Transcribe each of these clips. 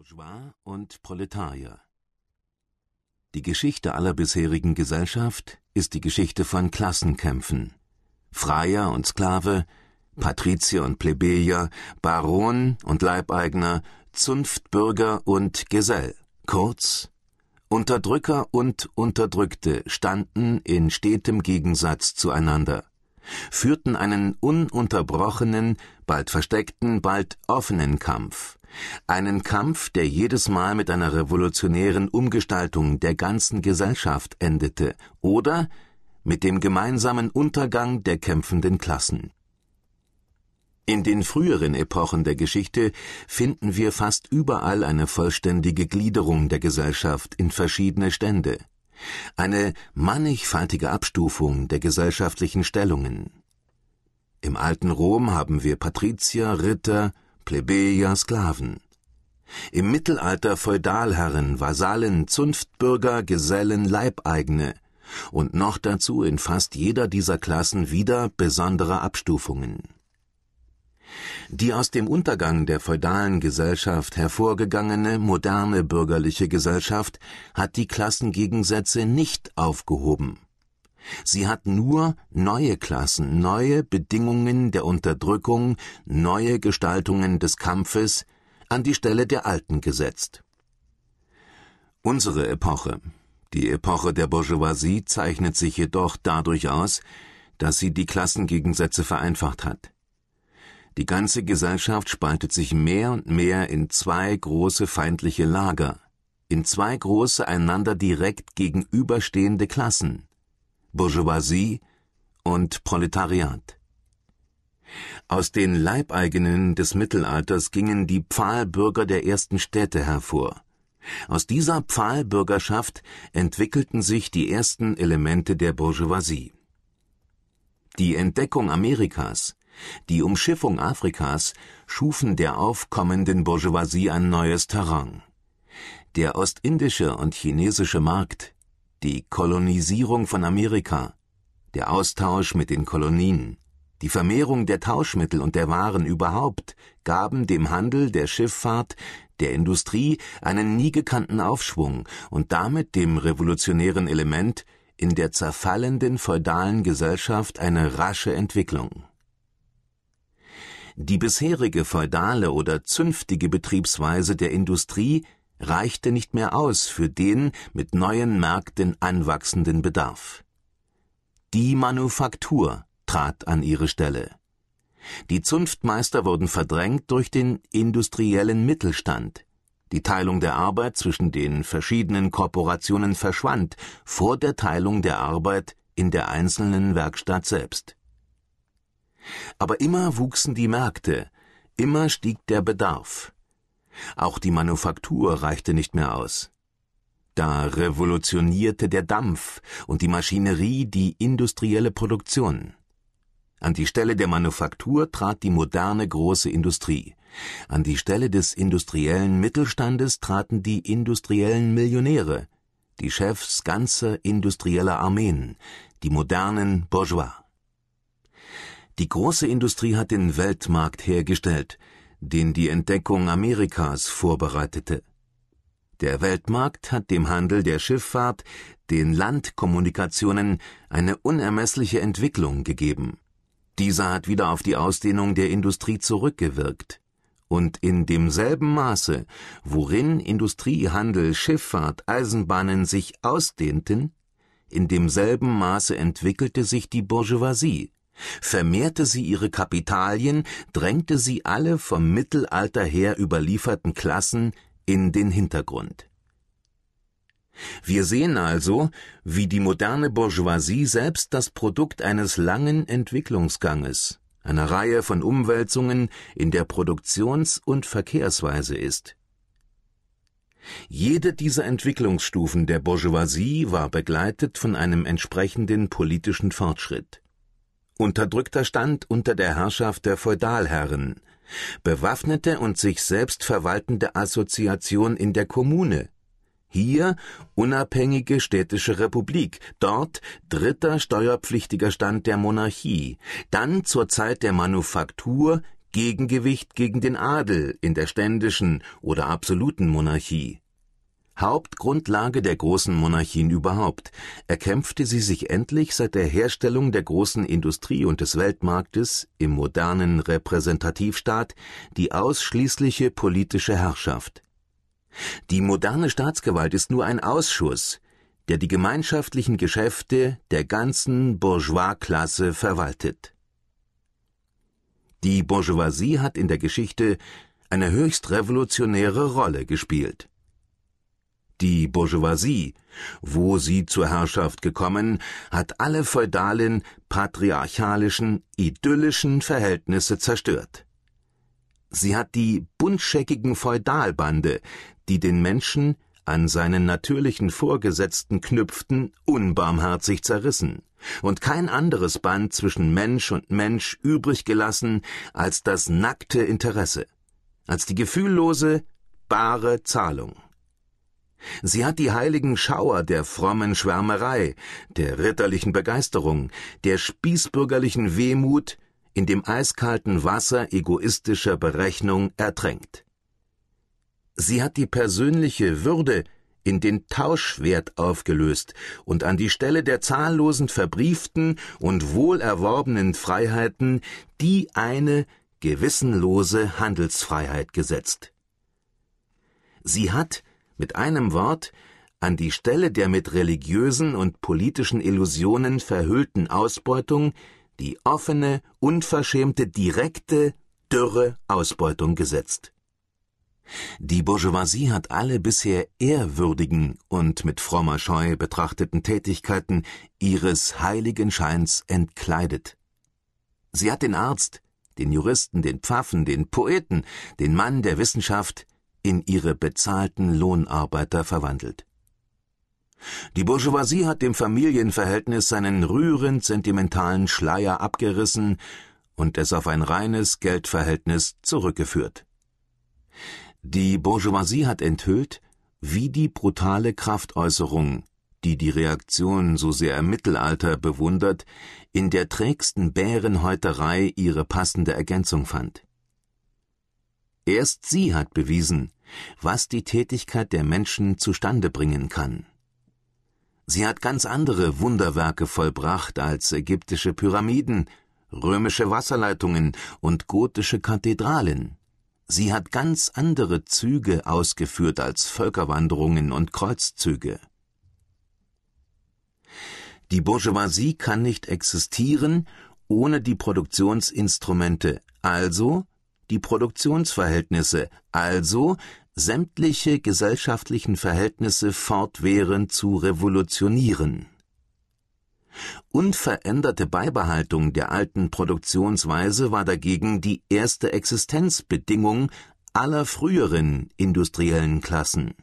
Bourgeois und Proletarier Die Geschichte aller bisherigen Gesellschaft ist die Geschichte von Klassenkämpfen. Freier und Sklave, Patrizier und Plebejer, Baron und Leibeigner, Zunftbürger und Gesell, kurz Unterdrücker und Unterdrückte standen in stetem Gegensatz zueinander, führten einen ununterbrochenen, bald versteckten, bald offenen Kampf, einen Kampf, der jedes Mal mit einer revolutionären Umgestaltung der ganzen Gesellschaft endete oder mit dem gemeinsamen Untergang der kämpfenden Klassen. In den früheren Epochen der Geschichte finden wir fast überall eine vollständige Gliederung der Gesellschaft in verschiedene Stände, eine mannigfaltige Abstufung der gesellschaftlichen Stellungen. Im alten Rom haben wir Patrizier, Ritter, Plebejer, Sklaven. Im Mittelalter Feudalherren, Vasallen, Zunftbürger, Gesellen, Leibeigene und noch dazu in fast jeder dieser Klassen wieder besondere Abstufungen. Die aus dem Untergang der feudalen Gesellschaft hervorgegangene moderne bürgerliche Gesellschaft hat die Klassengegensätze nicht aufgehoben. Sie hat nur neue Klassen, neue Bedingungen der Unterdrückung, neue Gestaltungen des Kampfes an die Stelle der alten gesetzt. Unsere Epoche, die Epoche der Bourgeoisie, zeichnet sich jedoch dadurch aus, dass sie die Klassengegensätze vereinfacht hat. Die ganze Gesellschaft spaltet sich mehr und mehr in zwei große feindliche Lager, in zwei große einander direkt gegenüberstehende Klassen, Bourgeoisie und Proletariat. Aus den Leibeigenen des Mittelalters gingen die Pfahlbürger der ersten Städte hervor. Aus dieser Pfahlbürgerschaft entwickelten sich die ersten Elemente der Bourgeoisie. Die Entdeckung Amerikas, die Umschiffung Afrikas schufen der aufkommenden Bourgeoisie ein neues Terrain. Der ostindische und chinesische Markt die Kolonisierung von Amerika, der Austausch mit den Kolonien, die Vermehrung der Tauschmittel und der Waren überhaupt gaben dem Handel, der Schifffahrt, der Industrie einen nie gekannten Aufschwung und damit dem revolutionären Element in der zerfallenden feudalen Gesellschaft eine rasche Entwicklung. Die bisherige feudale oder zünftige Betriebsweise der Industrie reichte nicht mehr aus für den mit neuen Märkten anwachsenden Bedarf. Die Manufaktur trat an ihre Stelle. Die Zunftmeister wurden verdrängt durch den industriellen Mittelstand. Die Teilung der Arbeit zwischen den verschiedenen Korporationen verschwand vor der Teilung der Arbeit in der einzelnen Werkstatt selbst. Aber immer wuchsen die Märkte, immer stieg der Bedarf. Auch die Manufaktur reichte nicht mehr aus. Da revolutionierte der Dampf und die Maschinerie die industrielle Produktion. An die Stelle der Manufaktur trat die moderne große Industrie. An die Stelle des industriellen Mittelstandes traten die industriellen Millionäre, die Chefs ganzer industrieller Armeen, die modernen Bourgeois. Die große Industrie hat den Weltmarkt hergestellt, den die Entdeckung Amerikas vorbereitete. Der Weltmarkt hat dem Handel der Schifffahrt, den Landkommunikationen eine unermessliche Entwicklung gegeben. Dieser hat wieder auf die Ausdehnung der Industrie zurückgewirkt. Und in demselben Maße, worin Industrie, Handel, Schifffahrt, Eisenbahnen sich ausdehnten, in demselben Maße entwickelte sich die Bourgeoisie, vermehrte sie ihre Kapitalien, drängte sie alle vom Mittelalter her überlieferten Klassen in den Hintergrund. Wir sehen also, wie die moderne Bourgeoisie selbst das Produkt eines langen Entwicklungsganges, einer Reihe von Umwälzungen in der Produktions- und Verkehrsweise ist. Jede dieser Entwicklungsstufen der Bourgeoisie war begleitet von einem entsprechenden politischen Fortschritt unterdrückter Stand unter der Herrschaft der Feudalherren, bewaffnete und sich selbst verwaltende Assoziation in der Kommune, hier unabhängige städtische Republik, dort dritter steuerpflichtiger Stand der Monarchie, dann zur Zeit der Manufaktur Gegengewicht gegen den Adel in der ständischen oder absoluten Monarchie. Hauptgrundlage der großen Monarchien überhaupt, erkämpfte sie sich endlich seit der Herstellung der großen Industrie und des Weltmarktes im modernen Repräsentativstaat die ausschließliche politische Herrschaft. Die moderne Staatsgewalt ist nur ein Ausschuss, der die gemeinschaftlichen Geschäfte der ganzen Bourgeoisklasse verwaltet. Die Bourgeoisie hat in der Geschichte eine höchst revolutionäre Rolle gespielt. Die Bourgeoisie, wo sie zur Herrschaft gekommen, hat alle feudalen, patriarchalischen, idyllischen Verhältnisse zerstört. Sie hat die buntscheckigen Feudalbande, die den Menschen an seinen natürlichen Vorgesetzten knüpften, unbarmherzig zerrissen und kein anderes Band zwischen Mensch und Mensch übrig gelassen als das nackte Interesse, als die gefühllose, bare Zahlung. Sie hat die heiligen Schauer der frommen Schwärmerei, der ritterlichen Begeisterung, der spießbürgerlichen Wehmut in dem eiskalten Wasser egoistischer Berechnung ertränkt. Sie hat die persönliche Würde in den Tauschwert aufgelöst und an die Stelle der zahllosen verbrieften und wohlerworbenen Freiheiten die eine gewissenlose Handelsfreiheit gesetzt. Sie hat, mit einem Wort, an die Stelle der mit religiösen und politischen Illusionen verhüllten Ausbeutung die offene, unverschämte, direkte, dürre Ausbeutung gesetzt. Die Bourgeoisie hat alle bisher ehrwürdigen und mit frommer Scheu betrachteten Tätigkeiten ihres heiligen Scheins entkleidet. Sie hat den Arzt, den Juristen, den Pfaffen, den Poeten, den Mann der Wissenschaft in ihre bezahlten Lohnarbeiter verwandelt. Die Bourgeoisie hat dem Familienverhältnis seinen rührend sentimentalen Schleier abgerissen und es auf ein reines Geldverhältnis zurückgeführt. Die Bourgeoisie hat enthüllt, wie die brutale Kraftäußerung, die die Reaktion so sehr im Mittelalter bewundert, in der trägsten Bärenhäuterei ihre passende Ergänzung fand. Erst sie hat bewiesen, was die Tätigkeit der Menschen zustande bringen kann. Sie hat ganz andere Wunderwerke vollbracht als ägyptische Pyramiden, römische Wasserleitungen und gotische Kathedralen. Sie hat ganz andere Züge ausgeführt als Völkerwanderungen und Kreuzzüge. Die Bourgeoisie kann nicht existieren ohne die Produktionsinstrumente, also die Produktionsverhältnisse, also sämtliche gesellschaftlichen Verhältnisse fortwährend zu revolutionieren. Unveränderte Beibehaltung der alten Produktionsweise war dagegen die erste Existenzbedingung aller früheren industriellen Klassen.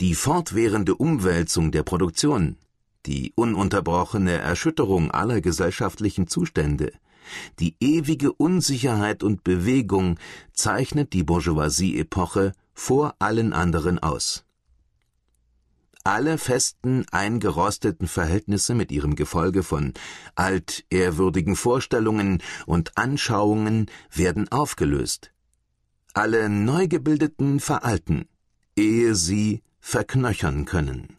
Die fortwährende Umwälzung der Produktion, die ununterbrochene Erschütterung aller gesellschaftlichen Zustände, die ewige Unsicherheit und Bewegung zeichnet die Bourgeoisie-Epoche vor allen anderen aus. Alle festen, eingerosteten Verhältnisse mit ihrem Gefolge von altehrwürdigen Vorstellungen und Anschauungen werden aufgelöst. Alle Neugebildeten veralten, ehe sie verknöchern können.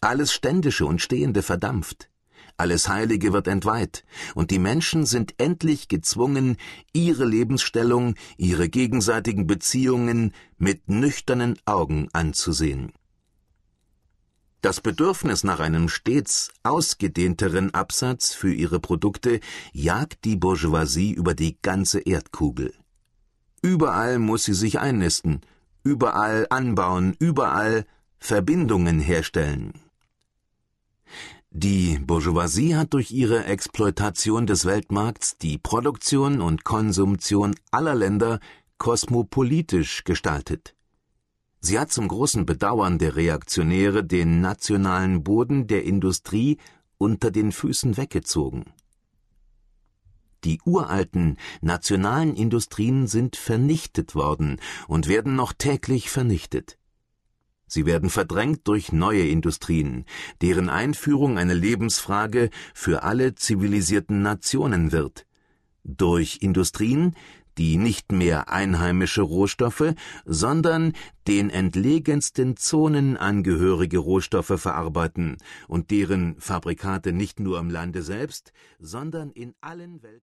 Alles Ständische und Stehende verdampft, alles Heilige wird entweiht, und die Menschen sind endlich gezwungen, ihre Lebensstellung, ihre gegenseitigen Beziehungen mit nüchternen Augen anzusehen. Das Bedürfnis nach einem stets ausgedehnteren Absatz für ihre Produkte jagt die Bourgeoisie über die ganze Erdkugel. Überall muss sie sich einnisten, überall anbauen, überall Verbindungen herstellen. Die Bourgeoisie hat durch ihre Exploitation des Weltmarkts die Produktion und Konsumtion aller Länder kosmopolitisch gestaltet. Sie hat zum großen Bedauern der Reaktionäre den nationalen Boden der Industrie unter den Füßen weggezogen. Die uralten nationalen Industrien sind vernichtet worden und werden noch täglich vernichtet. Sie werden verdrängt durch neue Industrien, deren Einführung eine Lebensfrage für alle zivilisierten Nationen wird, Durch Industrien, die nicht mehr einheimische Rohstoffe, sondern den entlegensten Zonen angehörige Rohstoffe verarbeiten und deren Fabrikate nicht nur im Lande selbst, sondern in allen Welt